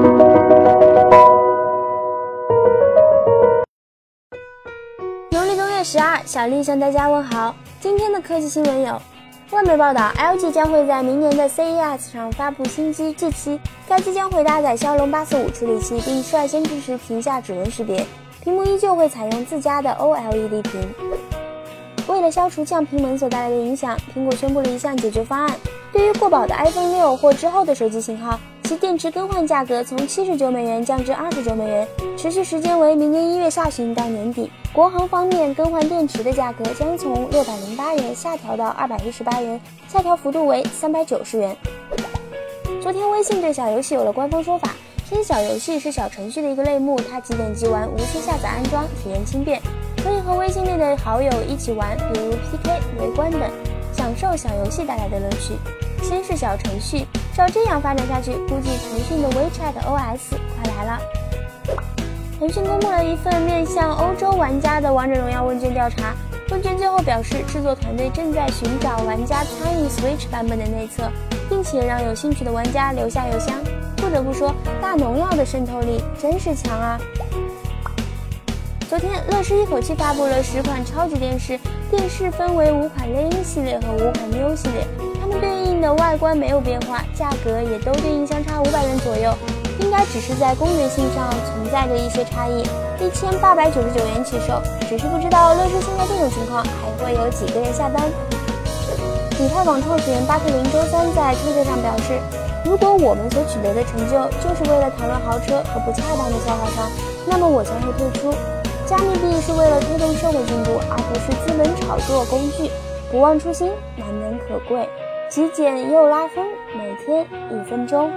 农历正月十二，小丽向大家问好。今天的科技新闻有：外媒报道，LG 将会在明年的 CES 上发布新机 G7，该机将会搭载骁龙八四五处理器，并率先支持屏下指纹识别，屏幕依旧会采用自家的 OLED 屏。为了消除降频门所带来的影响，苹果宣布了一项解决方案：对于过保的 iPhone 六或之后的手机型号，其电池更换价格从七十九美元降至二十九美元，持续时间为明年一月下旬到年底。国行方面，更换电池的价格将从六百零八元下调到二百一十八元，下调幅度为三百九十元。昨天，微信对小游戏有了官方说法，称小游戏是小程序的一个类目，它即点即玩，无需下载安装，体验轻便，可以和微信内的好友一起玩，比如 PK、围观等，享受小游戏带来的乐趣。先是小程序，要这样发展下去，估计腾讯的 WeChat OS 快来了。腾讯公布了一份面向欧洲玩家的王者荣耀问卷调查，问卷最后表示，制作团队正在寻找玩家参与 Switch 版本的内测，并且让有兴趣的玩家留下邮箱。不得不说，大农药的渗透力真是强啊！昨天，乐视一口气发布了十款超级电视，电视分为五款猎鹰系列和五款 Neo 系列，它们对应的外观没有变化，价格也都对应相差五百元左右。应该只是在功能性上存在着一些差异，一千八百九十九元起售，只是不知道乐视现在这种情况还会有几个人下单。以太坊创始人巴特林周三在推特上表示，如果我们所取得的成就就是为了讨论豪车和不恰当的消耗商，那么我将会退出。加密币是为了推动社会进步，而不是资本炒作工具。不忘初心，难能可贵。极简又拉风，每天一分钟。